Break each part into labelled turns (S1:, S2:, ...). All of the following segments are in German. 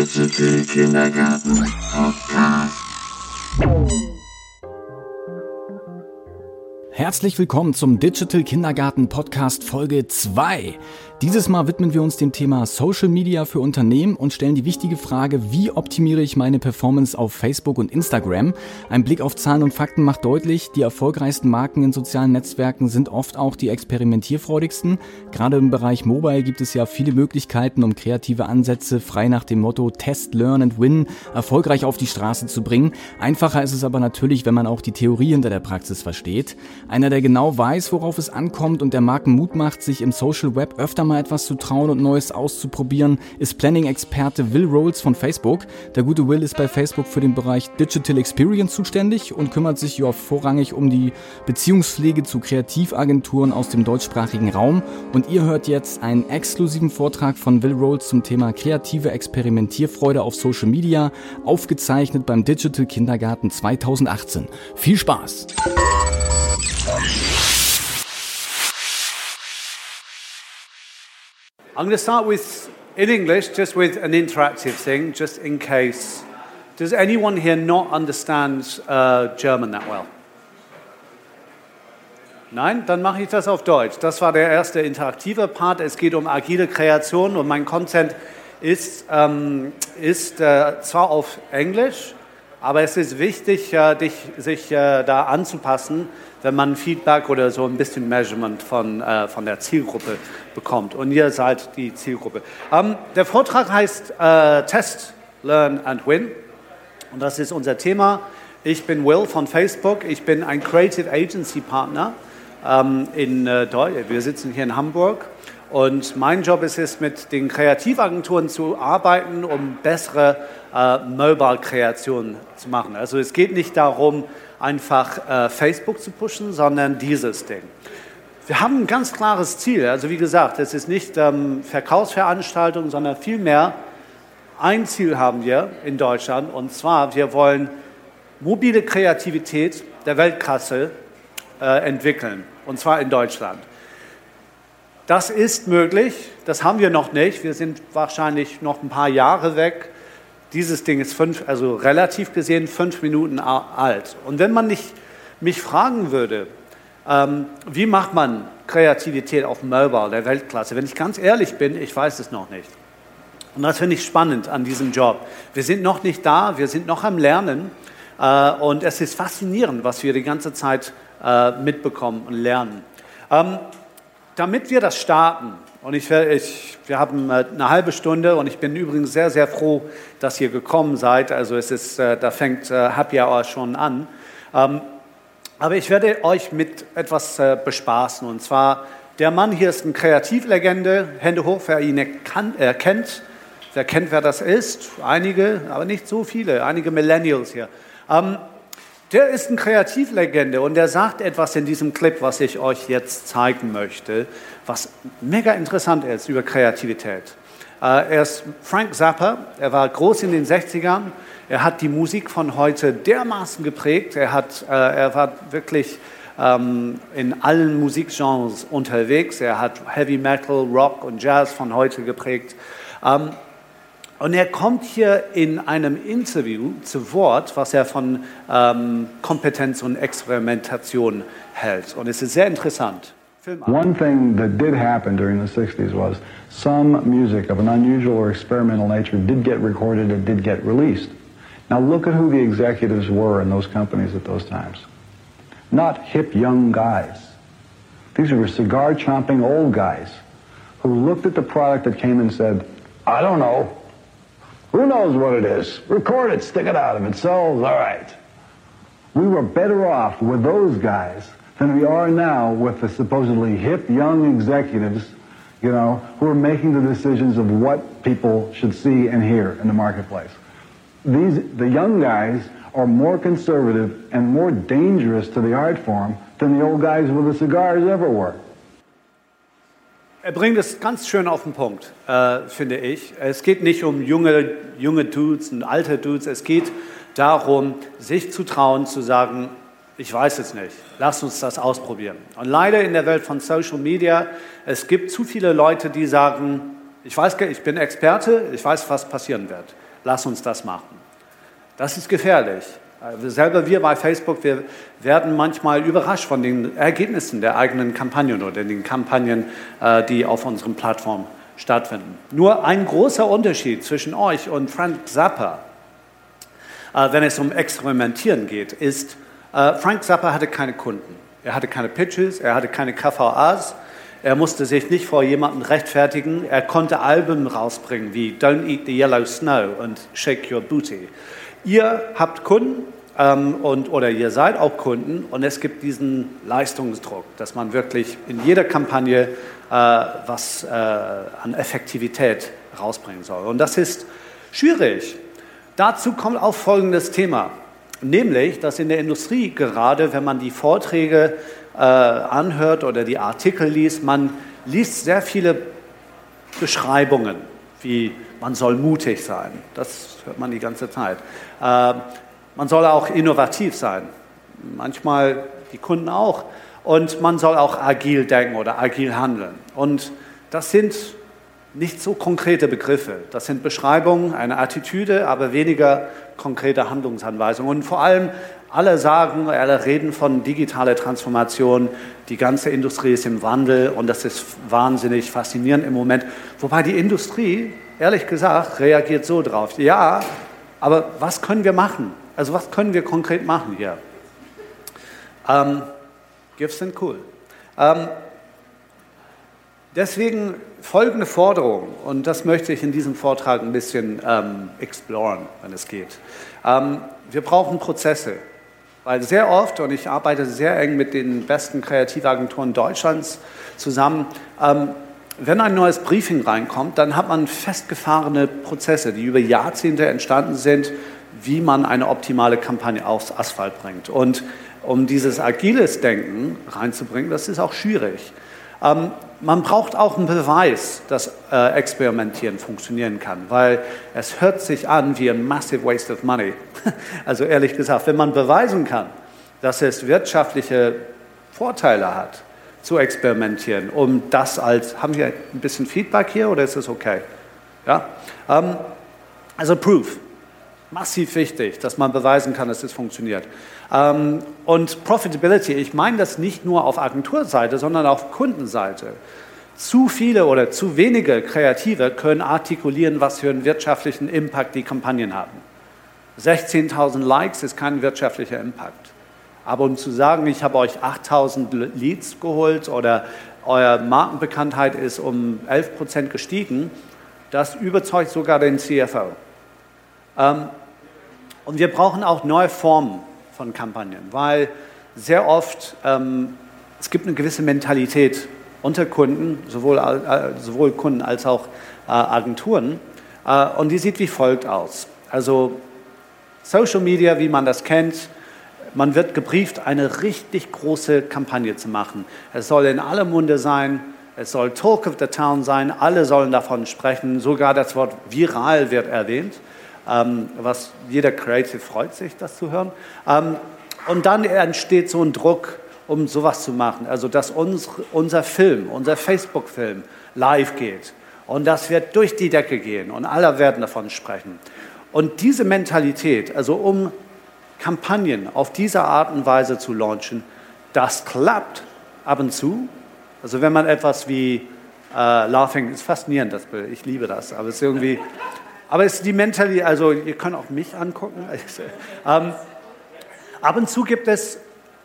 S1: Digital Kindergarten Podcast.
S2: Herzlich willkommen zum Digital Kindergarten Podcast Folge 2. Dieses Mal widmen wir uns dem Thema Social Media für Unternehmen und stellen die wichtige Frage, wie optimiere ich meine Performance auf Facebook und Instagram? Ein Blick auf Zahlen und Fakten macht deutlich, die erfolgreichsten Marken in sozialen Netzwerken sind oft auch die experimentierfreudigsten. Gerade im Bereich Mobile gibt es ja viele Möglichkeiten, um kreative Ansätze frei nach dem Motto Test, Learn and Win erfolgreich auf die Straße zu bringen. Einfacher ist es aber natürlich, wenn man auch die Theorie hinter der Praxis versteht. Einer, der genau weiß, worauf es ankommt und der Marken Mut macht, sich im Social Web öfter mal etwas zu trauen und Neues auszuprobieren, ist Planning-Experte Will Rolls von Facebook. Der gute Will ist bei Facebook für den Bereich Digital Experience zuständig und kümmert sich ja vorrangig um die Beziehungspflege zu Kreativagenturen aus dem deutschsprachigen Raum. Und ihr hört jetzt einen exklusiven Vortrag von Will Rolls zum Thema kreative Experimentierfreude auf Social Media, aufgezeichnet beim Digital Kindergarten 2018. Viel Spaß!
S3: I'm going to start with, in English, just with an interactive thing, just in case. Does anyone here not understand uh, German that well? Nein? Dann mache ich das auf Deutsch. Das war der erste interaktive Part. Es geht um agile Kreation und mein Content ist, ähm, ist äh, zwar auf Englisch, aber es ist wichtig, äh, dich, sich äh, da anzupassen, wenn man Feedback oder so ein bisschen Measurement von, äh, von der Zielgruppe bekommt. Und ihr seid die Zielgruppe. Ähm, der Vortrag heißt Test, Learn and Win. Und das ist unser Thema. Ich bin Will von Facebook. Ich bin ein Creative Agency Partner ähm, in Deutschland. Wir sitzen hier in Hamburg. Und mein Job ist es, mit den Kreativagenturen zu arbeiten, um bessere äh, Mobile-Kreationen zu machen. Also es geht nicht darum, einfach äh, Facebook zu pushen, sondern dieses Ding. Wir haben ein ganz klares Ziel. Also wie gesagt, es ist nicht ähm, Verkaufsveranstaltung, sondern vielmehr ein Ziel haben wir in Deutschland. Und zwar, wir wollen mobile Kreativität der Weltklasse äh, entwickeln. Und zwar in Deutschland. Das ist möglich, das haben wir noch nicht. Wir sind wahrscheinlich noch ein paar Jahre weg. Dieses Ding ist fünf, also relativ gesehen fünf Minuten alt. Und wenn man nicht, mich fragen würde, ähm, wie macht man Kreativität auf Mobile der Weltklasse, wenn ich ganz ehrlich bin, ich weiß es noch nicht. Und das finde ich spannend an diesem Job. Wir sind noch nicht da, wir sind noch am Lernen. Äh, und es ist faszinierend, was wir die ganze Zeit äh, mitbekommen und lernen. Ähm, damit wir das starten, und ich, ich, wir haben äh, eine halbe Stunde und ich bin übrigens sehr, sehr froh, dass ihr gekommen seid. Also es ist, äh, da fängt äh, Happy Hour schon an. Ähm, aber ich werde euch mit etwas bespaßen. Und zwar, der Mann hier ist eine Kreativlegende. Hände hoch, wer ihn erkennt. Wer kennt, wer das ist? Einige, aber nicht so viele. Einige Millennials hier. Ähm, der ist eine Kreativlegende und der sagt etwas in diesem Clip, was ich euch jetzt zeigen möchte, was mega interessant ist über Kreativität. Äh, er ist Frank Zappa, er war groß in den 60ern, er hat die Musik von heute dermaßen geprägt, er, hat, äh, er war wirklich ähm, in allen Musikgenres unterwegs, er hat Heavy Metal, Rock und Jazz von heute geprägt. Und er kommt hier in einem Interview zu Wort, was er von ähm, Kompetenz und Experimentation hält. Und es ist sehr interessant.
S4: One thing that did happen during the 60s was some music of an unusual or experimental nature did get recorded and did get released. Now look at who the executives were in those companies at those times. Not hip young guys. These were cigar chomping old guys who looked at the product that came and said, I don't know, who knows what it is? Record it, stick it out. If it sells, all right. We were better off with those guys than we are now with the supposedly hip young executives, you know, who are making the decisions of what people should see and hear in the marketplace. These, the young guys are more conservative and more dangerous to the art form than the old guys with the cigars ever were.
S3: Er bringt es ganz schön auf den Punkt, äh, finde ich. Es geht nicht um junge, junge Dudes und alte Dudes. Es geht darum, sich zu trauen, zu sagen, ich weiß es nicht, lass uns das ausprobieren. Und leider in der Welt von Social Media, es gibt zu viele Leute, die sagen, ich weiß, ich bin Experte, ich weiß, was passieren wird. lass uns das machen. Das ist gefährlich. Also selber wir bei Facebook, wir werden manchmal überrascht von den Ergebnissen der eigenen Kampagnen oder den Kampagnen, äh, die auf unseren Plattformen stattfinden. Nur ein großer Unterschied zwischen euch und Frank Zappa, äh, wenn es um Experimentieren geht, ist, äh, Frank Zappa hatte keine Kunden. Er hatte keine Pitches, er hatte keine KVAs, er musste sich nicht vor jemandem rechtfertigen. Er konnte Alben rausbringen wie Don't Eat the Yellow Snow und Shake Your Booty. Ihr habt Kunden ähm, und, oder ihr seid auch Kunden und es gibt diesen Leistungsdruck, dass man wirklich in jeder Kampagne äh, was äh, an Effektivität rausbringen soll. Und das ist schwierig. Dazu kommt auch folgendes Thema, nämlich, dass in der Industrie gerade, wenn man die Vorträge äh, anhört oder die Artikel liest, man liest sehr viele Beschreibungen, wie man soll mutig sein. Das hört man die ganze Zeit. Äh, man soll auch innovativ sein. Manchmal die Kunden auch. Und man soll auch agil denken oder agil handeln. Und das sind nicht so konkrete Begriffe. Das sind Beschreibungen, eine Attitüde, aber weniger konkrete Handlungsanweisungen. Und vor allem alle sagen, alle reden von digitaler Transformation. Die ganze Industrie ist im Wandel und das ist wahnsinnig faszinierend im Moment. Wobei die Industrie, ehrlich gesagt, reagiert so drauf. Ja, aber was können wir machen? Also was können wir konkret machen hier? Ähm, GIFs sind cool. Ähm, deswegen folgende Forderung, und das möchte ich in diesem Vortrag ein bisschen ähm, exploren, wenn es geht. Ähm, wir brauchen Prozesse, weil sehr oft, und ich arbeite sehr eng mit den besten Kreativagenturen Deutschlands zusammen, ähm, wenn ein neues Briefing reinkommt, dann hat man festgefahrene Prozesse, die über Jahrzehnte entstanden sind, wie man eine optimale Kampagne aufs Asphalt bringt. Und um dieses agiles Denken reinzubringen, das ist auch schwierig. Ähm, man braucht auch einen Beweis, dass äh, Experimentieren funktionieren kann, weil es hört sich an wie ein massive waste of money. Also ehrlich gesagt, wenn man beweisen kann, dass es wirtschaftliche Vorteile hat, zu experimentieren, um das als, haben wir ein bisschen Feedback hier oder ist es okay? Ja? Ähm, also Proof, massiv wichtig, dass man beweisen kann, dass es funktioniert. Ähm, und Profitability, ich meine das nicht nur auf Agenturseite, sondern auf Kundenseite. Zu viele oder zu wenige Kreative können artikulieren, was für einen wirtschaftlichen Impact die Kampagnen haben. 16.000 Likes ist kein wirtschaftlicher Impact. Aber um zu sagen, ich habe euch 8.000 Leads geholt oder eure Markenbekanntheit ist um 11 Prozent gestiegen, das überzeugt sogar den CFO. Ähm, und wir brauchen auch neue Formen von Kampagnen, weil sehr oft ähm, es gibt eine gewisse Mentalität unter Kunden, sowohl, äh, sowohl Kunden als auch äh, Agenturen, äh, und die sieht wie folgt aus. Also Social Media, wie man das kennt, man wird gebrieft, eine richtig große Kampagne zu machen. Es soll in aller Munde sein, es soll Talk of the Town sein, alle sollen davon sprechen, sogar das Wort viral wird erwähnt, ähm, was jeder Creative freut sich, das zu hören. Ähm, und dann entsteht so ein Druck, um sowas zu machen, also dass uns, unser Film, unser Facebook-Film live geht. Und das wird durch die Decke gehen und alle werden davon sprechen. Und diese Mentalität, also um Kampagnen auf diese Art und Weise zu launchen, das klappt ab und zu. Also wenn man etwas wie äh, Laughing, ist faszinierend, das Bild, ich liebe das, aber es ist irgendwie, aber es ist die Mentalität, also ihr könnt auch mich angucken. ähm, ab und zu gibt es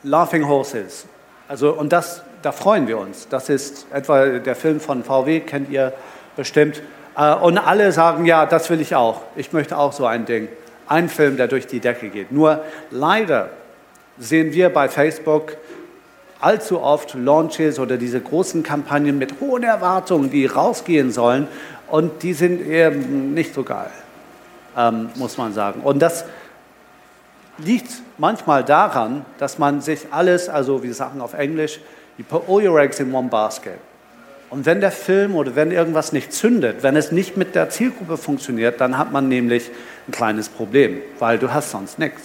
S3: Laughing Horses, also und das, da freuen wir uns. Das ist etwa der Film von VW, kennt ihr bestimmt. Äh, und alle sagen, ja, das will ich auch. Ich möchte auch so ein Ding ein Film, der durch die Decke geht. Nur leider sehen wir bei Facebook allzu oft Launches oder diese großen Kampagnen mit hohen Erwartungen, die rausgehen sollen und die sind eher nicht so geil, ähm, muss man sagen. Und das liegt manchmal daran, dass man sich alles, also wir sagen auf Englisch, you put all your eggs in one basket. Und wenn der Film oder wenn irgendwas nicht zündet, wenn es nicht mit der Zielgruppe funktioniert, dann hat man nämlich ein kleines Problem, weil du hast sonst nichts.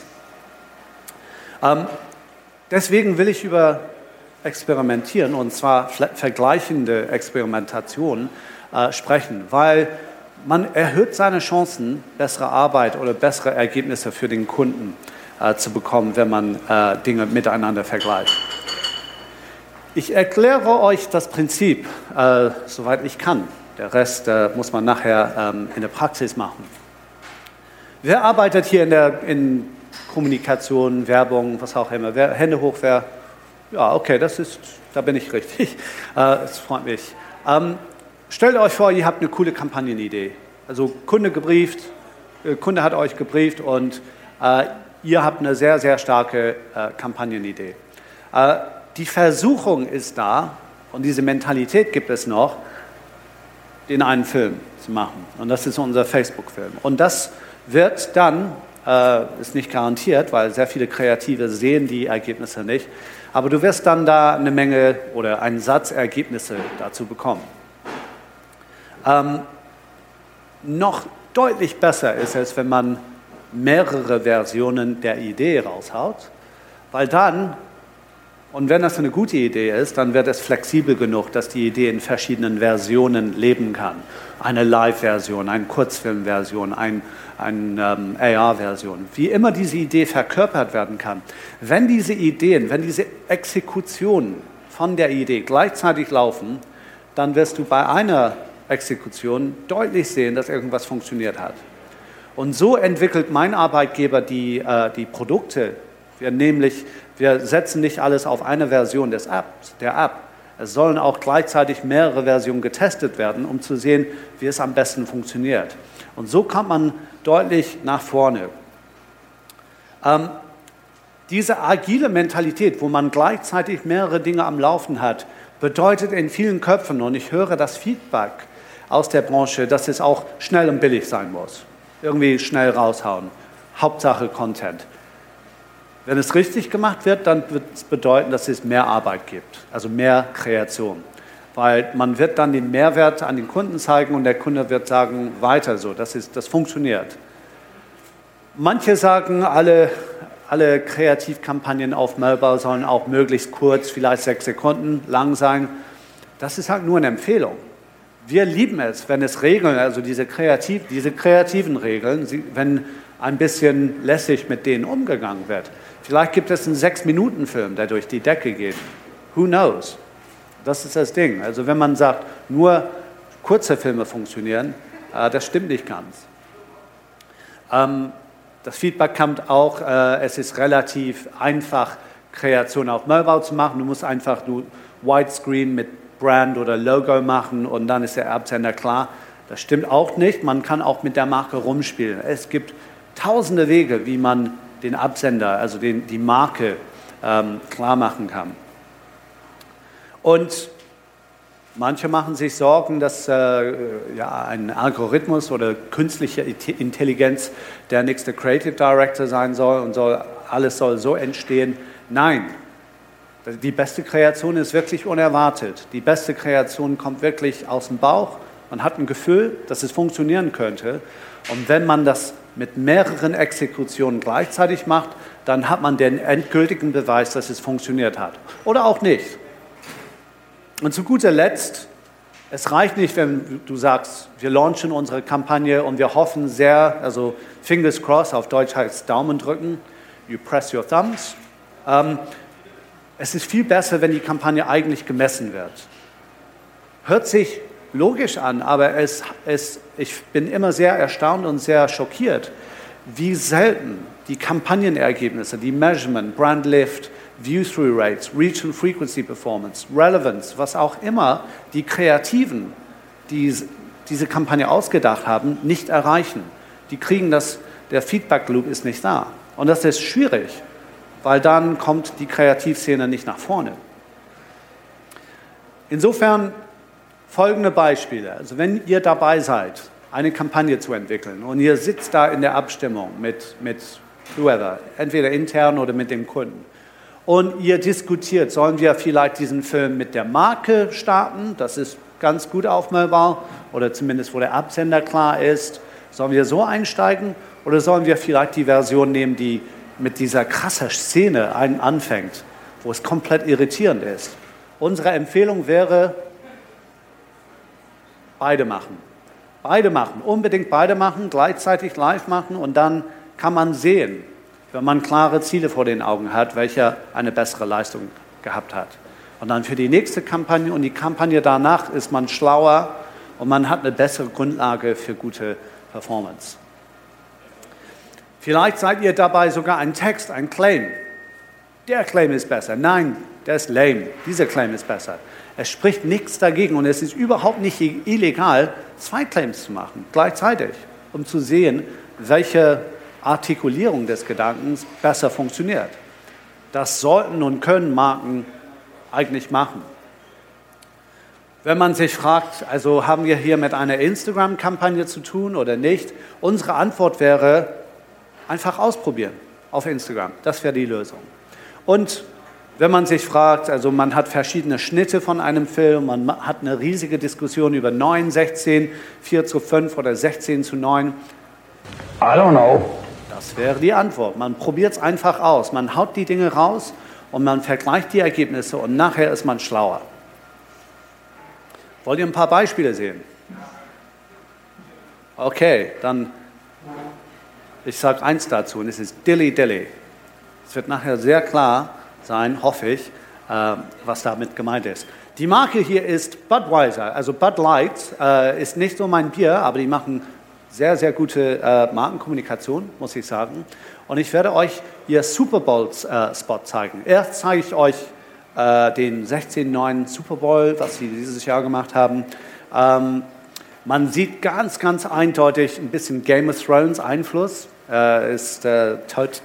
S3: Ähm, deswegen will ich über Experimentieren und zwar vergleichende Experimentation äh, sprechen, weil man erhöht seine Chancen, bessere Arbeit oder bessere Ergebnisse für den Kunden äh, zu bekommen, wenn man äh, Dinge miteinander vergleicht. Ich erkläre euch das Prinzip, äh, soweit ich kann. Der Rest äh, muss man nachher ähm, in der Praxis machen. Wer arbeitet hier in, der, in Kommunikation, Werbung, was auch immer? Wer, Hände hoch, wer? Ja, okay, das ist, da bin ich richtig. Äh, freut mich. Ähm, stellt euch vor, ihr habt eine coole Kampagnenidee. Also Kunde gebrieft, äh, Kunde hat euch gebrieft und äh, ihr habt eine sehr, sehr starke äh, Kampagnenidee. Äh, die Versuchung ist da und diese Mentalität gibt es noch, den einen Film zu machen. Und das ist unser Facebook-Film. Und das wird dann, äh, ist nicht garantiert, weil sehr viele Kreative sehen die Ergebnisse nicht, aber du wirst dann da eine Menge oder einen Satz Ergebnisse dazu bekommen. Ähm, noch deutlich besser ist es, wenn man mehrere Versionen der Idee raushaut, weil dann, und wenn das eine gute Idee ist, dann wird es flexibel genug, dass die Idee in verschiedenen Versionen leben kann. Eine Live-Version, eine Kurzfilm-Version, ein, eine ähm, AR-Version, wie immer diese Idee verkörpert werden kann. Wenn diese Ideen, wenn diese Exekutionen von der Idee gleichzeitig laufen, dann wirst du bei einer Exekution deutlich sehen, dass irgendwas funktioniert hat. Und so entwickelt mein Arbeitgeber die, äh, die Produkte. Wir, nämlich, wir setzen nicht alles auf eine Version des Apps, der App. Es sollen auch gleichzeitig mehrere Versionen getestet werden, um zu sehen, wie es am besten funktioniert. Und so kommt man deutlich nach vorne. Ähm, diese agile Mentalität, wo man gleichzeitig mehrere Dinge am Laufen hat, bedeutet in vielen Köpfen, und ich höre das Feedback aus der Branche, dass es auch schnell und billig sein muss. Irgendwie schnell raushauen. Hauptsache Content. Wenn es richtig gemacht wird, dann wird es bedeuten, dass es mehr Arbeit gibt, also mehr Kreation weil man wird dann den Mehrwert an den Kunden zeigen und der Kunde wird sagen, weiter so, das, ist, das funktioniert. Manche sagen, alle, alle Kreativkampagnen auf Mobile sollen auch möglichst kurz, vielleicht sechs Sekunden lang sein. Das ist halt nur eine Empfehlung. Wir lieben es, wenn es Regeln, also diese, kreativ, diese kreativen Regeln, wenn ein bisschen lässig mit denen umgegangen wird. Vielleicht gibt es einen Sechs-Minuten-Film, der durch die Decke geht. Who knows? Das ist das Ding. Also wenn man sagt, nur kurze Filme funktionieren, äh, das stimmt nicht ganz. Ähm, das Feedback kommt auch, äh, es ist relativ einfach, Kreation auf Mobile zu machen. Du musst einfach nur Widescreen mit Brand oder Logo machen und dann ist der Absender klar. Das stimmt auch nicht. Man kann auch mit der Marke rumspielen. Es gibt tausende Wege, wie man den Absender, also den, die Marke, ähm, klar machen kann. Und manche machen sich Sorgen, dass äh, ja, ein Algorithmus oder künstliche Intelligenz der nächste Creative Director sein soll und soll, alles soll so entstehen. Nein, die beste Kreation ist wirklich unerwartet. Die beste Kreation kommt wirklich aus dem Bauch. Man hat ein Gefühl, dass es funktionieren könnte. Und wenn man das mit mehreren Exekutionen gleichzeitig macht, dann hat man den endgültigen Beweis, dass es funktioniert hat. Oder auch nicht. Und zu guter Letzt, es reicht nicht, wenn du sagst, wir launchen unsere Kampagne und wir hoffen sehr, also Fingers crossed, auf Deutsch heißt Daumen drücken, you press your thumbs. Ähm, es ist viel besser, wenn die Kampagne eigentlich gemessen wird. Hört sich logisch an, aber es, es, ich bin immer sehr erstaunt und sehr schockiert, wie selten die Kampagnenergebnisse, die Measurement, Brand Lift, View-Through Rates, Reach and Frequency Performance, Relevance, was auch immer die Kreativen, die diese Kampagne ausgedacht haben, nicht erreichen. Die kriegen das, der Feedback Loop ist nicht da. Und das ist schwierig, weil dann kommt die Kreativszene nicht nach vorne. Insofern folgende Beispiele. Also wenn ihr dabei seid, eine Kampagne zu entwickeln und ihr sitzt da in der Abstimmung mit, mit whoever, entweder intern oder mit dem Kunden und ihr diskutiert, sollen wir vielleicht diesen Film mit der Marke starten, das ist ganz gut aufmelbar, oder zumindest wo der Absender klar ist, sollen wir so einsteigen oder sollen wir vielleicht die Version nehmen, die mit dieser krassen Szene einen anfängt, wo es komplett irritierend ist. Unsere Empfehlung wäre, beide machen. Beide machen, unbedingt beide machen, gleichzeitig live machen und dann kann man sehen, wenn man klare Ziele vor den Augen hat, welcher eine bessere Leistung gehabt hat. Und dann für die nächste Kampagne und die Kampagne danach ist man schlauer und man hat eine bessere Grundlage für gute Performance. Vielleicht seid ihr dabei sogar ein Text, ein Claim. Der Claim ist besser. Nein, der ist lame. Dieser Claim ist besser. Es spricht nichts dagegen und es ist überhaupt nicht illegal, zwei Claims zu machen, gleichzeitig, um zu sehen, welche Artikulierung des Gedankens besser funktioniert. Das sollten und können Marken eigentlich machen. Wenn man sich fragt, also haben wir hier mit einer Instagram-Kampagne zu tun oder nicht, unsere Antwort wäre, einfach ausprobieren auf Instagram. Das wäre die Lösung. Und wenn man sich fragt, also man hat verschiedene Schnitte von einem Film, man hat eine riesige Diskussion über 9, 16, 4 zu 5 oder 16 zu 9.
S4: I don't know.
S3: Das wäre die Antwort. Man probiert es einfach aus. Man haut die Dinge raus und man vergleicht die Ergebnisse und nachher ist man schlauer. Wollt ihr ein paar Beispiele sehen? Okay, dann ich sage eins dazu und es ist Dilly Dilly. Es wird nachher sehr klar, sein, hoffe ich, äh, was damit gemeint ist. Die Marke hier ist Budweiser, also Bud Light äh, ist nicht so mein Bier, aber die machen sehr, sehr gute äh, Markenkommunikation, muss ich sagen. Und ich werde euch ihr Super Bowl-Spot äh, zeigen. Erst zeige ich euch äh, den 16.9 Super Bowl, was sie dieses Jahr gemacht haben. Ähm, man sieht ganz, ganz eindeutig ein bisschen Game of Thrones Einfluss, äh, ist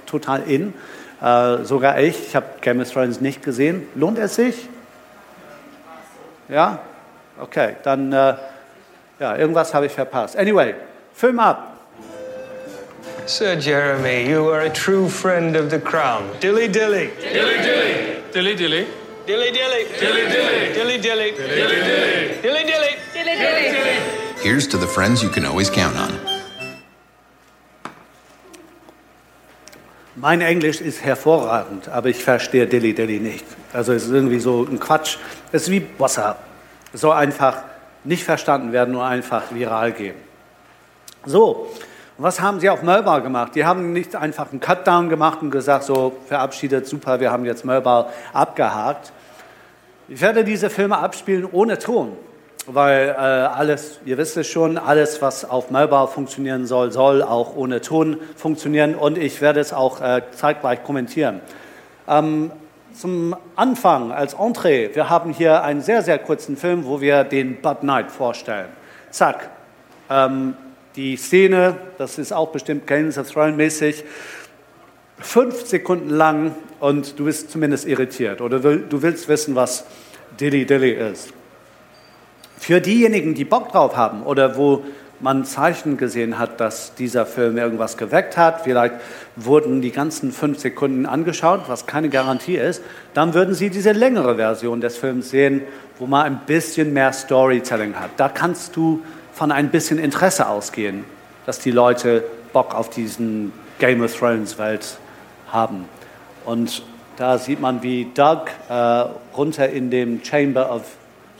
S3: total in. Äh, sogar ich, ich habe Game of Thrones nicht gesehen. Lohnt es sich? Ja? Okay, dann, äh, ja, irgendwas habe ich verpasst. Anyway, Film ab.
S5: Sir Jeremy, you are a true friend of the crown. Dilly dilly.
S6: Dilly dilly. Dilly dilly.
S5: Dilly dilly.
S6: Dilly dilly.
S5: Dilly dilly.
S6: Dilly dilly.
S5: Dilly dilly.
S6: Dilly dilly.
S7: Here's to the friends you can always count on.
S3: Mein Englisch ist hervorragend, aber ich verstehe Dilly Dilly nicht. Also es ist irgendwie so ein Quatsch. Es ist wie Wasser. Es soll einfach nicht verstanden werden, nur einfach viral gehen. So, was haben sie auf Melba gemacht? Die haben nicht einfach einen Cutdown gemacht und gesagt, so verabschiedet, super, wir haben jetzt Melba abgehakt. Ich werde diese Filme abspielen ohne Ton weil äh, alles, ihr wisst es schon, alles, was auf Mobile funktionieren soll, soll auch ohne Ton funktionieren und ich werde es auch äh, zeitgleich kommentieren. Ähm, zum Anfang als Entree, wir haben hier einen sehr, sehr kurzen Film, wo wir den Bud Knight vorstellen. Zack. Ähm, die Szene, das ist auch bestimmt Games of Thrones mäßig, fünf Sekunden lang und du bist zumindest irritiert oder du willst wissen, was Dilly Dilly ist. Für diejenigen, die Bock drauf haben oder wo man Zeichen gesehen hat, dass dieser Film irgendwas geweckt hat, vielleicht wurden die ganzen fünf Sekunden angeschaut, was keine Garantie ist, dann würden Sie diese längere Version des Films sehen, wo man ein bisschen mehr Storytelling hat. Da kannst du von ein bisschen Interesse ausgehen, dass die Leute Bock auf diesen Game of Thrones Welt haben. Und da sieht man, wie Doug äh, runter in dem Chamber of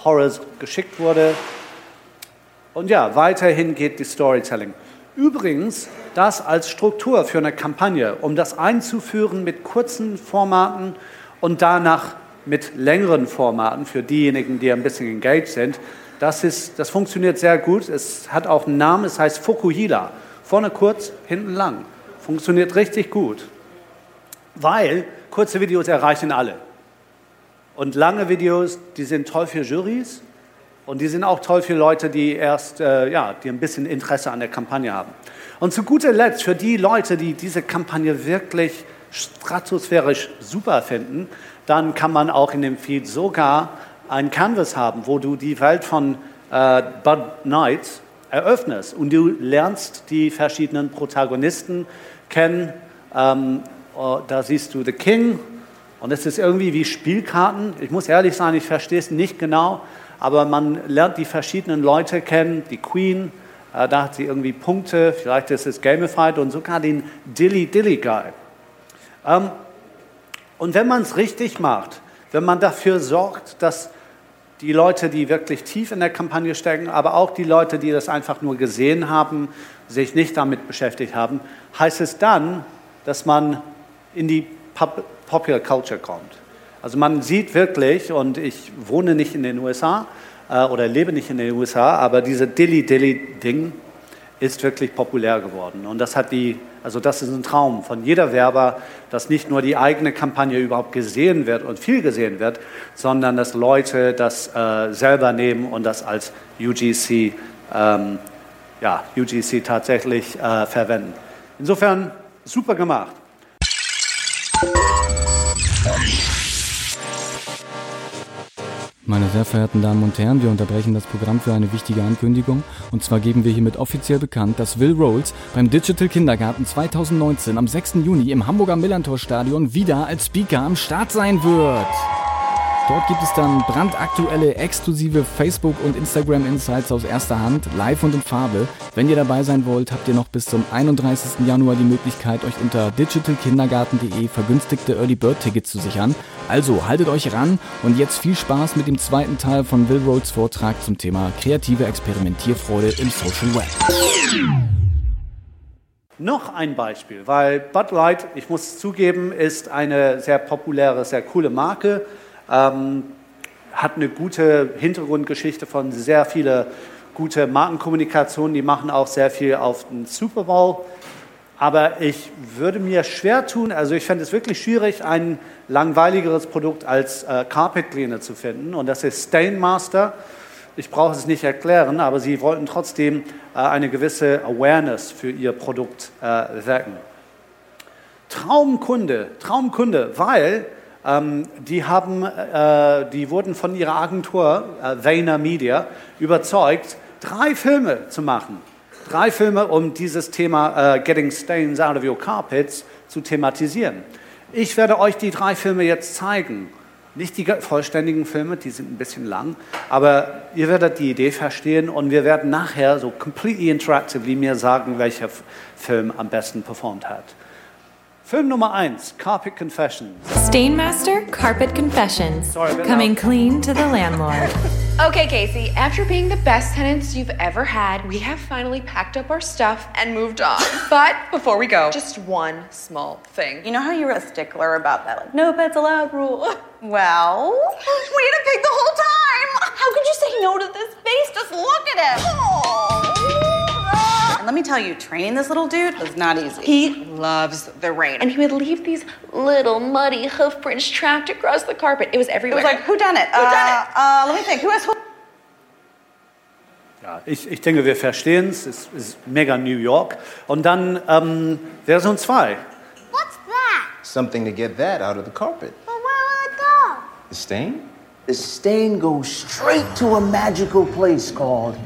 S3: Horrors geschickt wurde. Und ja, weiterhin geht die Storytelling. Übrigens, das als Struktur für eine Kampagne, um das einzuführen mit kurzen Formaten und danach mit längeren Formaten für diejenigen, die ein bisschen engaged sind, das, ist, das funktioniert sehr gut. Es hat auch einen Namen, es heißt Fukuhila. Vorne kurz, hinten lang. Funktioniert richtig gut. Weil kurze Videos erreichen alle. Und lange Videos, die sind toll für Juries und die sind auch toll für Leute, die erst, äh, ja, die ein bisschen Interesse an der Kampagne haben. Und zu guter Letzt, für die Leute, die diese Kampagne wirklich stratosphärisch super finden, dann kann man auch in dem Feed sogar ein Canvas haben, wo du die Welt von äh, Bud Knight eröffnest und du lernst die verschiedenen Protagonisten kennen. Ähm, oh, da siehst du The King, und es ist irgendwie wie Spielkarten. Ich muss ehrlich sein, ich verstehe es nicht genau, aber man lernt die verschiedenen Leute kennen, die Queen, äh, da hat sie irgendwie Punkte, vielleicht ist es gamified und sogar den Dilly Dilly Guy. Ähm, und wenn man es richtig macht, wenn man dafür sorgt, dass die Leute, die wirklich tief in der Kampagne stecken, aber auch die Leute, die das einfach nur gesehen haben, sich nicht damit beschäftigt haben, heißt es dann, dass man in die Pop Popular Culture kommt. Also man sieht wirklich, und ich wohne nicht in den USA äh, oder lebe nicht in den USA, aber diese Dilly-Dilly-Ding ist wirklich populär geworden. Und das hat die, also das ist ein Traum von jeder Werber, dass nicht nur die eigene Kampagne überhaupt gesehen wird und viel gesehen wird, sondern dass Leute das äh, selber nehmen und das als UGC, ähm, ja, UGC tatsächlich äh, verwenden. Insofern super gemacht.
S2: Meine sehr verehrten Damen und Herren, wir unterbrechen das Programm für eine wichtige Ankündigung. Und zwar geben wir hiermit offiziell bekannt, dass Will Rolls beim Digital Kindergarten 2019 am 6. Juni im Hamburger Millantor Stadion wieder als Speaker am Start sein wird. Dort gibt es dann brandaktuelle, exklusive Facebook- und Instagram-Insights aus erster Hand, live und in Farbe. Wenn ihr dabei sein wollt, habt ihr noch bis zum 31. Januar die Möglichkeit, euch unter digitalkindergarten.de vergünstigte Early Bird Tickets zu sichern. Also haltet euch ran und jetzt viel Spaß mit dem zweiten Teil von Will Rhodes Vortrag zum Thema kreative Experimentierfreude im Social Web.
S3: Noch ein Beispiel, weil Bud Light, ich muss zugeben, ist eine sehr populäre, sehr coole Marke. Ähm, hat eine gute Hintergrundgeschichte von sehr viele gute Markenkommunikation. Die machen auch sehr viel auf den Super Bowl. Aber ich würde mir schwer tun, also ich fände es wirklich schwierig, ein langweiligeres Produkt als äh, Carpet Cleaner zu finden. Und das ist Stainmaster. Ich brauche es nicht erklären, aber sie wollten trotzdem äh, eine gewisse Awareness für ihr Produkt äh, wecken. Traumkunde, Traumkunde, weil ähm, die, haben, äh, die wurden von ihrer Agentur äh, Vayner Media überzeugt, drei Filme zu machen. Drei Filme, um dieses Thema äh, Getting Stains Out of Your Carpets zu thematisieren. Ich werde euch die drei Filme jetzt zeigen. Nicht die vollständigen Filme, die sind ein bisschen lang, aber ihr werdet die Idee verstehen und wir werden nachher so completely interactively mir sagen, welcher Film am besten performt hat. Film Nummer eins, Carpet Confessions.
S8: Stainmaster Carpet Confessions.
S3: Sorry,
S8: Coming
S3: now-
S8: clean to the landlord.
S9: Okay, Casey, after being the best tenants you've ever had, we have finally packed up our stuff and moved on. but before we go, just one small thing.
S10: You know how you were a stickler about that, like, no pets allowed rule? Well, we had a pig the whole time. How could you say no to this face? Just look at him. And let me tell you, training this little dude was not easy. He loves the rain.
S9: And he would leave these little muddy hoof prints tracked across the carpet. It was everywhere.
S10: it was like, who done it?
S9: Who done
S10: uh,
S9: it?
S10: Uh, let me think. Who has who?
S3: Ja, ich, ich denke, wir verstehen es. Es ist mega New York. Und dann ähm, Version 2.
S11: What's that?
S12: Something to get that out of the carpet.
S11: But where will it go?
S12: The stain?
S13: The stain goes straight to a magical place called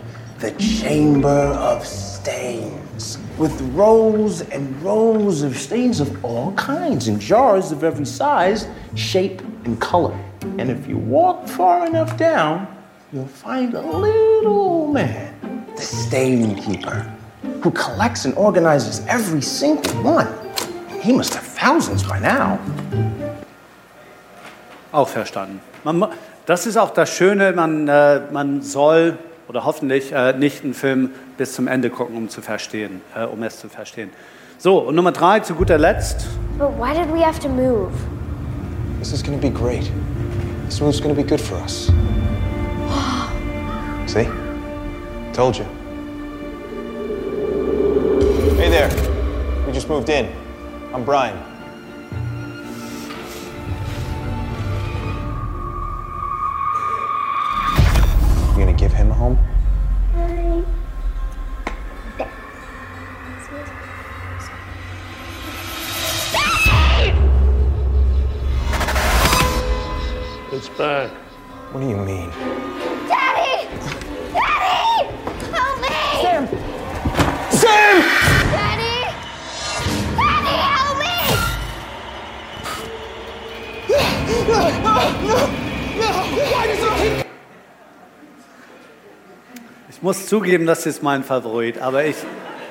S13: the Chamber of Stains. With rows and rows of stains of all kinds in jars of every size, shape, and color. And if you walk far enough down, you'll find a little man, the Stain Keeper, who collects and organizes every single one. He must have thousands by now.
S3: Auch verstanden. Man, das ist auch das Schöne, man, äh, man soll oder hoffentlich äh, nicht einen Film bis zum Ende gucken, um, zu verstehen, äh, um es zu verstehen. So, und Nummer drei, zu guter Letzt.
S11: But why did we have to move?
S12: This is gonna be great. This move's gonna be good for us. See? Told you. Hey there. We just moved in. I'm Brian. home?
S6: It's back.
S12: What do you mean?
S3: Ich muss zugeben, das ist mein Favorit, aber ich,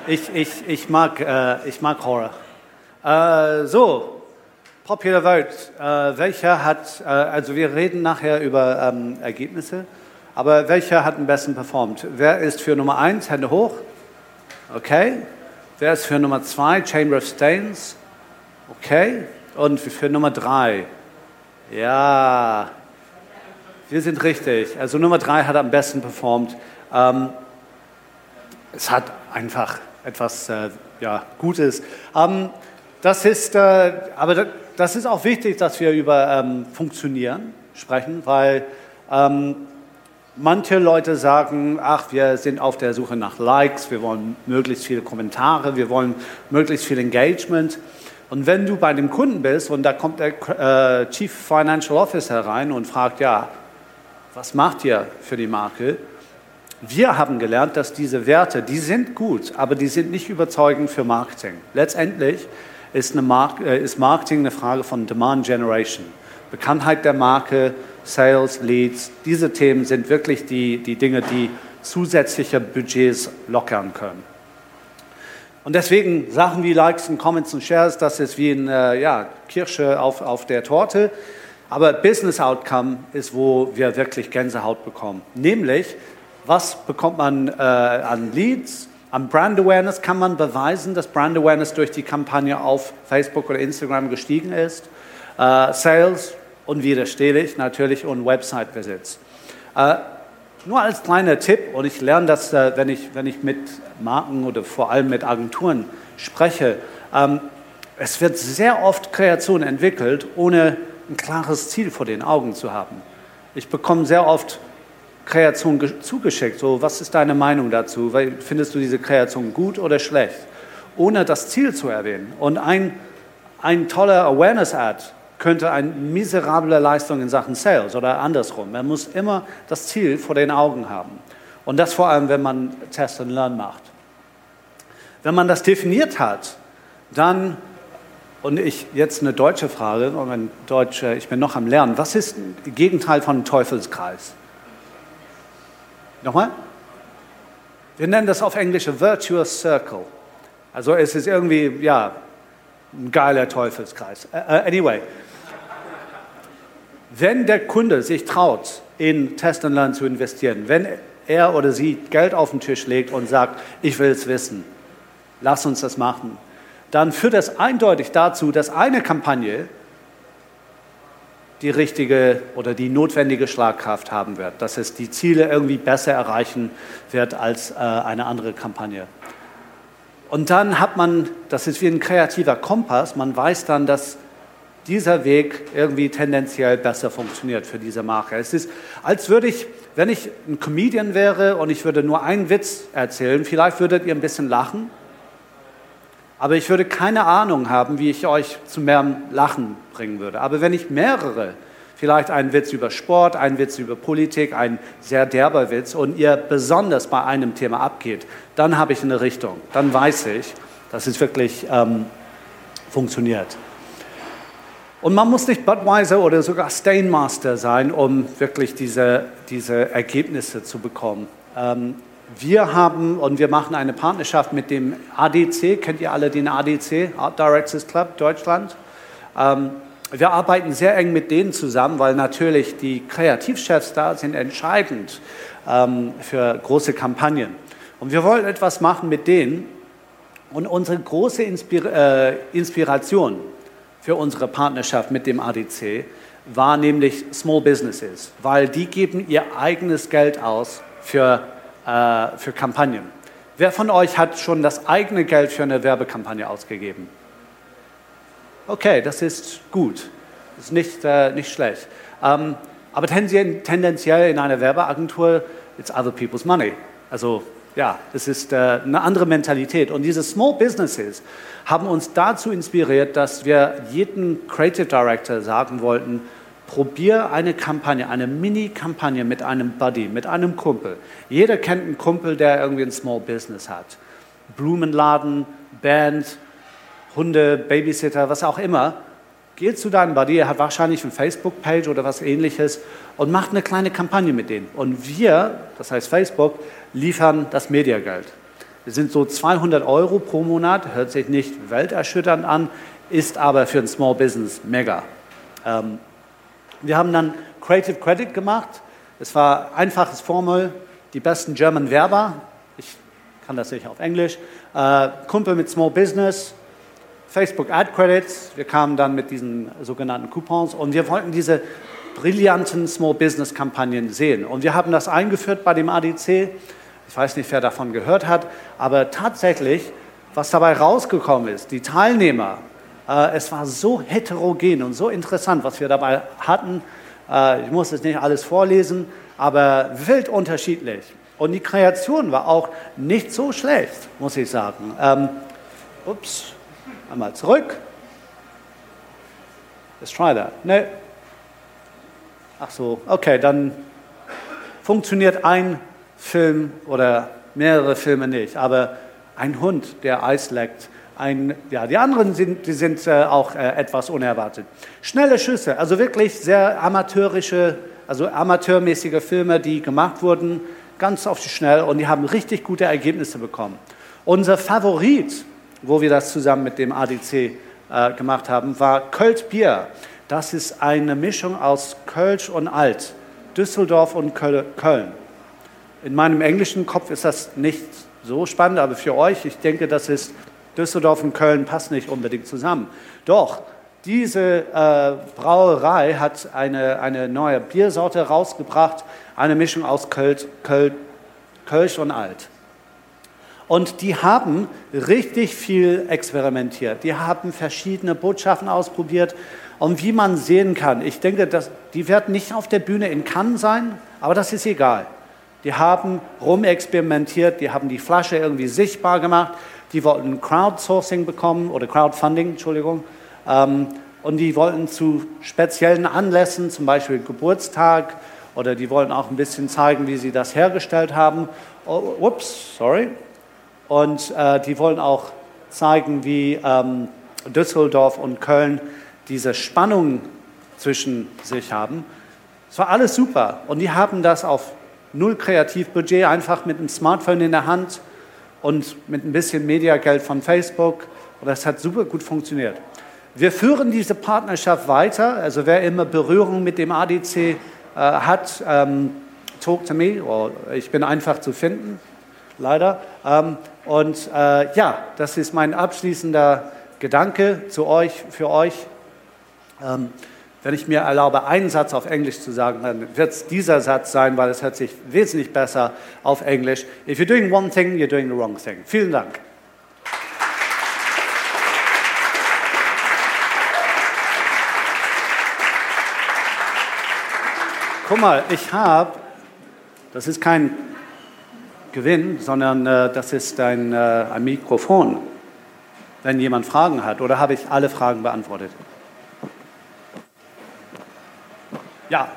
S3: ich, ich, ich, mag, äh, ich mag Horror. Äh, so, Popular Vote. Äh, welcher hat, äh, also wir reden nachher über ähm, Ergebnisse, aber welcher hat am besten performt? Wer ist für Nummer 1? Hände hoch. Okay. Wer ist für Nummer 2? Chamber of Stains. Okay. Und für Nummer 3? Ja. Wir sind richtig. Also Nummer 3 hat am besten performt. Ähm, es hat einfach etwas äh, ja, Gutes. Ähm, das ist, äh, aber das ist auch wichtig, dass wir über ähm, Funktionieren sprechen, weil ähm, manche Leute sagen, ach, wir sind auf der Suche nach Likes, wir wollen möglichst viele Kommentare, wir wollen möglichst viel Engagement. Und wenn du bei dem Kunden bist und da kommt der äh, Chief Financial Officer rein und fragt, ja, was macht ihr für die Marke? Wir haben gelernt, dass diese Werte, die sind gut, aber die sind nicht überzeugend für Marketing. Letztendlich ist, Mark äh, ist Marketing eine Frage von Demand Generation. Bekanntheit der Marke, Sales, Leads, diese Themen sind wirklich die, die Dinge, die zusätzliche Budgets lockern können. Und deswegen Sachen wie Likes und Comments und Shares, das ist wie eine ja, Kirsche auf, auf der Torte. Aber Business Outcome ist, wo wir wirklich Gänsehaut bekommen. Nämlich, was bekommt man äh, an Leads, am Brand Awareness kann man beweisen, dass Brand Awareness durch die Kampagne auf Facebook oder Instagram gestiegen ist. Äh, Sales unwiderstehlich natürlich und Website Visits. Äh, nur als kleiner Tipp, und ich lerne das, äh, wenn, ich, wenn ich mit Marken oder vor allem mit Agenturen spreche, ähm, es wird sehr oft Kreation entwickelt, ohne ein klares Ziel vor den Augen zu haben. Ich bekomme sehr oft Kreation zugeschickt. So, was ist deine Meinung dazu? Findest du diese Kreation gut oder schlecht? Ohne das Ziel zu erwähnen. Und ein, ein toller Awareness-Ad könnte eine miserable Leistung in Sachen Sales oder andersrum. Man muss immer das Ziel vor den Augen haben. Und das vor allem, wenn man Test and Learn macht. Wenn man das definiert hat, dann, und ich jetzt eine deutsche Frage, und ein Deutsche, ich bin noch am Lernen, was ist Gegenteil von Teufelskreis? Nochmal? Wir nennen das auf Englisch a virtuous circle. Also es ist irgendwie, ja, ein geiler Teufelskreis. Uh, anyway, wenn der Kunde sich traut, in Test Learn zu investieren, wenn er oder sie Geld auf den Tisch legt und sagt, ich will es wissen, lass uns das machen, dann führt das eindeutig dazu, dass eine Kampagne die richtige oder die notwendige Schlagkraft haben wird, dass es die Ziele irgendwie besser erreichen wird als äh, eine andere Kampagne. Und dann hat man, das ist wie ein kreativer Kompass, man weiß dann, dass dieser Weg irgendwie tendenziell besser funktioniert für diese Marke. Es ist, als würde ich, wenn ich ein Comedian wäre und ich würde nur einen Witz erzählen, vielleicht würdet ihr ein bisschen lachen, aber ich würde keine Ahnung haben, wie ich euch zu mehr Lachen bringen würde. Aber wenn ich mehrere, vielleicht einen Witz über Sport, einen Witz über Politik, einen sehr derber Witz und ihr besonders bei einem Thema abgeht, dann habe ich eine Richtung. Dann weiß ich, dass es wirklich ähm, funktioniert. Und man muss nicht Budweiser oder sogar Stainmaster sein, um wirklich diese, diese Ergebnisse zu bekommen. Ähm, wir haben und wir machen eine Partnerschaft mit dem ADC. Kennt ihr alle den ADC, Art Directors Club Deutschland? Ähm, wir arbeiten sehr eng mit denen zusammen, weil natürlich die Kreativchefs da sind entscheidend ähm, für große Kampagnen. Und wir wollen etwas machen mit denen. Und unsere große Inspir äh, Inspiration für unsere Partnerschaft mit dem ADC war nämlich Small Businesses, weil die geben ihr eigenes Geld aus für äh, für Kampagnen. Wer von euch hat schon das eigene Geld für eine Werbekampagne ausgegeben? Okay, das ist gut. Das ist nicht, äh, nicht schlecht. Ähm, aber tendenziell in einer Werbeagentur, it's other people's money. Also ja, das ist äh, eine andere Mentalität. Und diese Small Businesses haben uns dazu inspiriert, dass wir jedem Creative Director sagen wollten, Probier eine Kampagne, eine Mini-Kampagne mit einem Buddy, mit einem Kumpel. Jeder kennt einen Kumpel, der irgendwie ein Small Business hat. Blumenladen, Band, Hunde, Babysitter, was auch immer. Geh zu deinem Buddy, er hat wahrscheinlich eine Facebook-Page oder was ähnliches und macht eine kleine Kampagne mit denen. Und wir, das heißt Facebook, liefern das Mediageld. Das sind so 200 Euro pro Monat, hört sich nicht welterschütternd an, ist aber für ein Small Business mega. Ähm, wir haben dann Creative Credit gemacht. Es war einfaches Formel, die besten German Werber. Ich kann das nicht auf Englisch. Äh, Kumpel mit Small Business, Facebook Ad Credits. Wir kamen dann mit diesen sogenannten Coupons und wir wollten diese brillanten Small Business Kampagnen sehen. Und wir haben das eingeführt bei dem ADC. Ich weiß nicht, wer davon gehört hat, aber tatsächlich, was dabei rausgekommen ist, die Teilnehmer, es war so heterogen und so interessant, was wir dabei hatten. Äh, ich muss es nicht alles vorlesen, aber wild unterschiedlich. Und die Kreation war auch nicht so schlecht, muss ich sagen. Ähm, ups, einmal zurück. Let's try that. Ne. Ach so, okay, dann funktioniert ein Film oder mehrere Filme nicht, aber ein Hund, der Eis leckt, ein, ja, die anderen sind, die sind äh, auch äh, etwas unerwartet. Schnelle Schüsse, also wirklich sehr amateurische, also amateurmäßige Filme, die gemacht wurden, ganz auf die Schnell und die haben richtig gute Ergebnisse bekommen. Unser Favorit, wo wir das zusammen mit dem ADC äh, gemacht haben, war Kölsch Bier. Das ist eine Mischung aus Kölsch und Alt, Düsseldorf und Köln. In meinem englischen Kopf ist das nicht so spannend, aber für euch, ich denke, das ist Düsseldorf und Köln passen nicht unbedingt zusammen. Doch diese äh, Brauerei hat eine, eine neue Biersorte rausgebracht, eine Mischung aus Kölsch, Kölsch, Kölsch und Alt. Und die haben richtig viel experimentiert. Die haben verschiedene Botschaften ausprobiert. Und wie man sehen kann, ich denke, dass, die werden nicht auf der Bühne in Cannes sein, aber das ist egal. Die haben rumexperimentiert, die haben die Flasche irgendwie sichtbar gemacht, die wollten Crowdsourcing bekommen oder Crowdfunding, Entschuldigung. Ähm, und die wollten zu speziellen Anlässen, zum Beispiel Geburtstag, oder die wollten auch ein bisschen zeigen, wie sie das hergestellt haben. Oh, ups, sorry. Und äh, die wollen auch zeigen, wie ähm, Düsseldorf und Köln diese Spannung zwischen sich haben. Es war alles super. Und die haben das auf null Kreativbudget, einfach mit einem Smartphone in der Hand und mit ein bisschen Mediageld von Facebook. Und das hat super gut funktioniert. Wir führen diese Partnerschaft weiter. Also wer immer Berührung mit dem ADC äh, hat, ähm, talk to me. Oh, ich bin einfach zu finden, leider. Ähm, und äh, ja, das ist mein abschließender Gedanke zu euch, für euch. Ähm, wenn ich mir erlaube, einen Satz auf Englisch zu sagen, dann wird es dieser Satz sein, weil es hört sich wesentlich besser auf Englisch. If you're doing one thing, you're doing the wrong thing. Vielen Dank. Guck mal, ich habe, das ist kein Gewinn, sondern äh, das ist ein, äh, ein Mikrofon, wenn jemand Fragen hat. Oder habe ich alle Fragen beantwortet? Ja.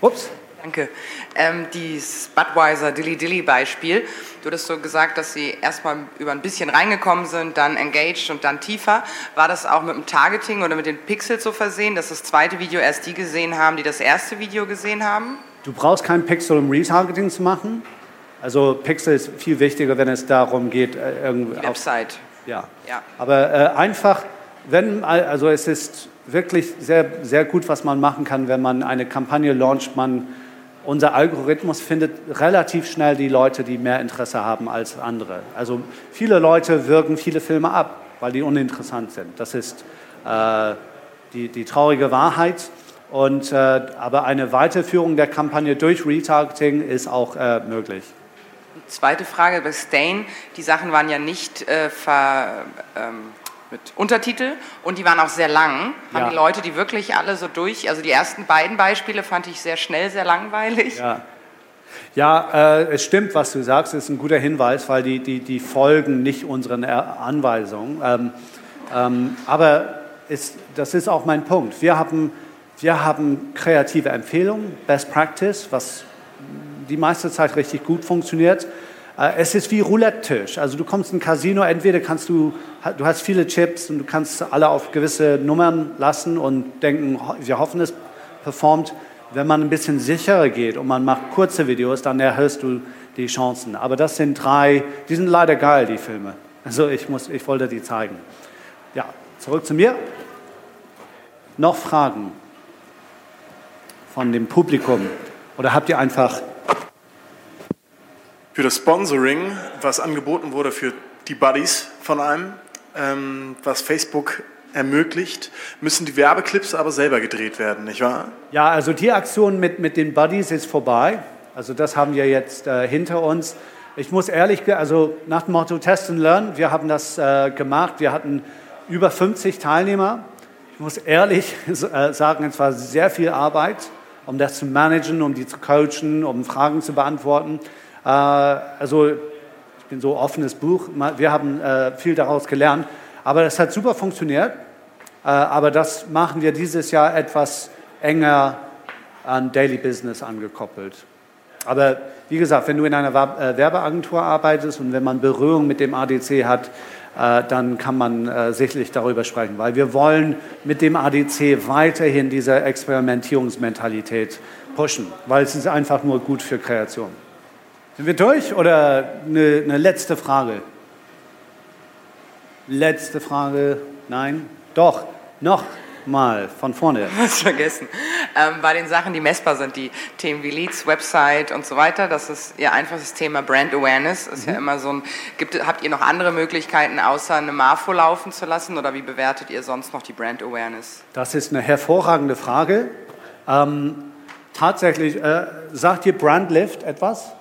S3: Ups.
S14: Danke. Ähm, dieses Budweiser Dilly Dilly Beispiel. Du hast so gesagt, dass sie erstmal über ein bisschen reingekommen sind, dann engaged und dann tiefer. War das auch mit dem Targeting oder mit den Pixels so versehen, dass das zweite Video erst die gesehen haben, die das erste Video gesehen haben?
S3: Du brauchst kein Pixel, um Retargeting zu machen. Also Pixel ist viel wichtiger, wenn es darum geht, äh, irgendwie.
S14: Website.
S3: ja. ja. Aber äh, einfach, wenn, also es ist wirklich sehr, sehr gut, was man machen kann, wenn man eine Kampagne launcht. Man, unser Algorithmus findet relativ schnell die Leute, die mehr Interesse haben als andere. Also viele Leute wirken viele Filme ab, weil die uninteressant sind. Das ist äh, die, die traurige Wahrheit. Und, äh, aber eine Weiterführung der Kampagne durch Retargeting ist auch äh, möglich.
S14: Zweite Frage bei Stain. Die Sachen waren ja nicht äh, ver, ähm, mit Untertitel und die waren auch sehr lang. Haben ja. die Leute die wirklich alle so durch? Also die ersten beiden Beispiele fand ich sehr schnell, sehr langweilig.
S3: Ja, ja äh, es stimmt, was du sagst. Das ist ein guter Hinweis, weil die, die, die folgen nicht unseren Anweisungen. Ähm, ähm, aber ist, das ist auch mein Punkt. Wir haben, wir haben kreative Empfehlungen, Best Practice, was die meiste Zeit richtig gut funktioniert. Äh, es ist wie Roulette-Tisch. Also du kommst in ein Casino, entweder kannst du, du hast viele Chips und du kannst alle auf gewisse Nummern lassen und denken, wir hoffen, es performt. Wenn man ein bisschen sicherer geht und man macht kurze Videos, dann erhöhst du die Chancen. Aber das sind drei, die sind leider geil, die Filme. Also ich, muss, ich wollte die zeigen. Ja, zurück zu mir. Noch Fragen von dem Publikum? Oder habt ihr einfach
S15: für das Sponsoring, was angeboten wurde für die Buddies von einem, was Facebook ermöglicht, müssen die Werbeclips aber selber gedreht werden, nicht wahr?
S3: Ja, also die Aktion mit, mit den Buddies ist vorbei. Also das haben wir jetzt äh, hinter uns. Ich muss ehrlich, also nach dem Motto Test and Learn, wir haben das äh, gemacht. Wir hatten über 50 Teilnehmer. Ich muss ehrlich äh, sagen, es war sehr viel Arbeit, um das zu managen, um die zu coachen, um Fragen zu beantworten. Äh, also bin so offenes Buch. Wir haben äh, viel daraus gelernt. Aber das hat super funktioniert. Äh, aber das machen wir dieses Jahr etwas enger an Daily Business angekoppelt. Aber wie gesagt, wenn du in einer Werbeagentur arbeitest und wenn man Berührung mit dem ADC hat, dann kann man sicherlich darüber sprechen, weil wir wollen mit dem ADC weiterhin diese Experimentierungsmentalität pushen, weil es ist einfach nur gut für Kreation. Sind wir durch oder eine, eine letzte Frage? Letzte Frage? Nein? Doch, noch mal von vorne.
S14: Was vergessen. Ähm, bei den Sachen, die messbar sind, die Themen wie Leads, Website und so weiter, das ist ja einfach das Thema Brand Awareness. Ist mhm. ja immer so ein. Gibt, habt ihr noch andere Möglichkeiten, außer eine Marfo laufen zu lassen, oder wie bewertet ihr sonst noch die Brand Awareness?
S3: Das ist eine hervorragende Frage. Ähm, tatsächlich, äh, sagt ihr Brandlift etwas?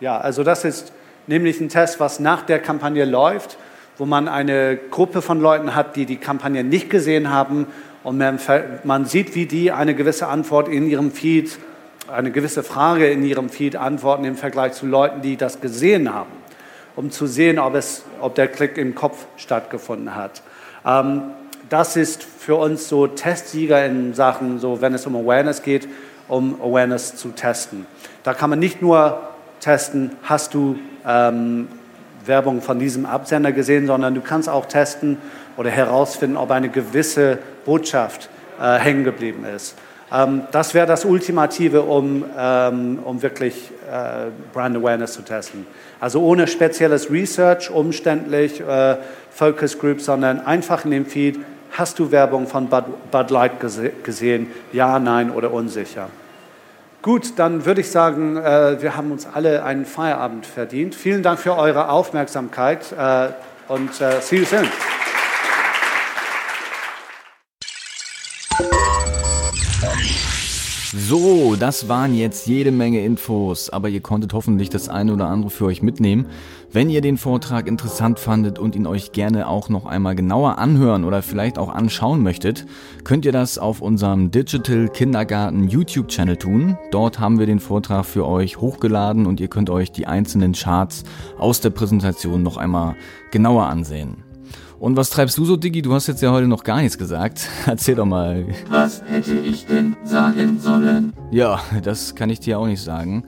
S3: Ja, also das ist nämlich ein Test, was nach der Kampagne läuft, wo man eine Gruppe von Leuten hat, die die Kampagne nicht gesehen haben und man, sieht, wie die eine gewisse Antwort in ihrem Feed, eine gewisse Frage in ihrem Feed antworten im Vergleich zu Leuten, die das gesehen haben, um zu sehen, ob, es, ob der Klick im Kopf stattgefunden hat. Ähm, das ist für uns so Testsieger in Sachen, so wenn es um Awareness geht, um Awareness zu testen. Da kann man nicht nur testen, hast du ähm, Werbung von diesem Absender gesehen, sondern du kannst auch testen oder herausfinden, ob eine gewisse Botschaft äh, hängen geblieben ist. Ähm, das wäre das Ultimative, um, ähm, um wirklich äh, Brand Awareness zu testen. Also ohne spezielles Research, umständlich, äh, Focus Group, sondern einfach in dem Feed, hast du Werbung von Bud, Bud Light gese gesehen? Ja, nein oder unsicher. Gut, dann würde ich sagen, äh, wir haben uns alle einen Feierabend verdient. Vielen Dank für eure Aufmerksamkeit äh, und äh, see you soon.
S2: So, das waren jetzt jede Menge Infos, aber ihr konntet hoffentlich das eine oder andere für euch mitnehmen. Wenn ihr den Vortrag interessant fandet und ihn euch gerne auch noch einmal genauer anhören oder vielleicht auch anschauen möchtet, könnt ihr das auf unserem Digital Kindergarten YouTube-Channel tun. Dort haben wir den Vortrag für euch hochgeladen und ihr könnt euch die einzelnen Charts aus der Präsentation noch einmal genauer ansehen. Und was treibst du so, Diggi? Du hast jetzt ja heute noch gar nichts gesagt. Erzähl doch mal.
S1: Was hätte ich denn sagen sollen?
S2: Ja, das kann ich dir auch nicht sagen.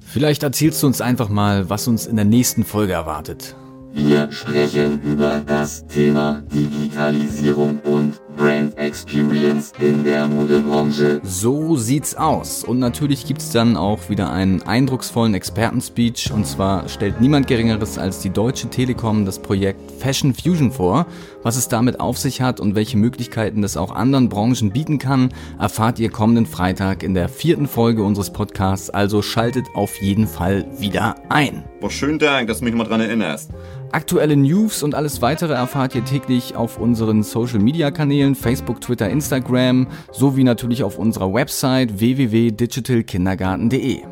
S2: Vielleicht erzählst du uns einfach mal, was uns in der nächsten Folge erwartet.
S1: Wir sprechen über das Thema Digitalisierung und Brand Experience in der Modebranche.
S2: So sieht's aus. Und natürlich gibt's dann auch wieder einen eindrucksvollen Expertenspeech. Und zwar stellt niemand Geringeres als die Deutsche Telekom das Projekt Fashion Fusion vor. Was es damit auf sich hat und welche Möglichkeiten das auch anderen Branchen bieten kann, erfahrt ihr kommenden Freitag in der vierten Folge unseres Podcasts. Also schaltet auf jeden Fall wieder ein.
S16: Boah, schönen Dank, dass du mich mal dran erinnerst.
S2: Aktuelle News und alles weitere erfahrt ihr täglich auf unseren Social Media Kanälen Facebook, Twitter, Instagram sowie natürlich auf unserer Website www.digitalkindergarten.de.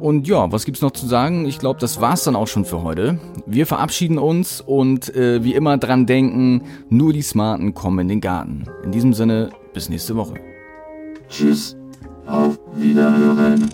S2: Und ja, was gibt's noch zu sagen? Ich glaube, das war's dann auch schon für heute. Wir verabschieden uns und äh, wie immer dran denken, nur die Smarten kommen in den Garten. In diesem Sinne, bis nächste Woche.
S1: Tschüss, auf Wiederhören.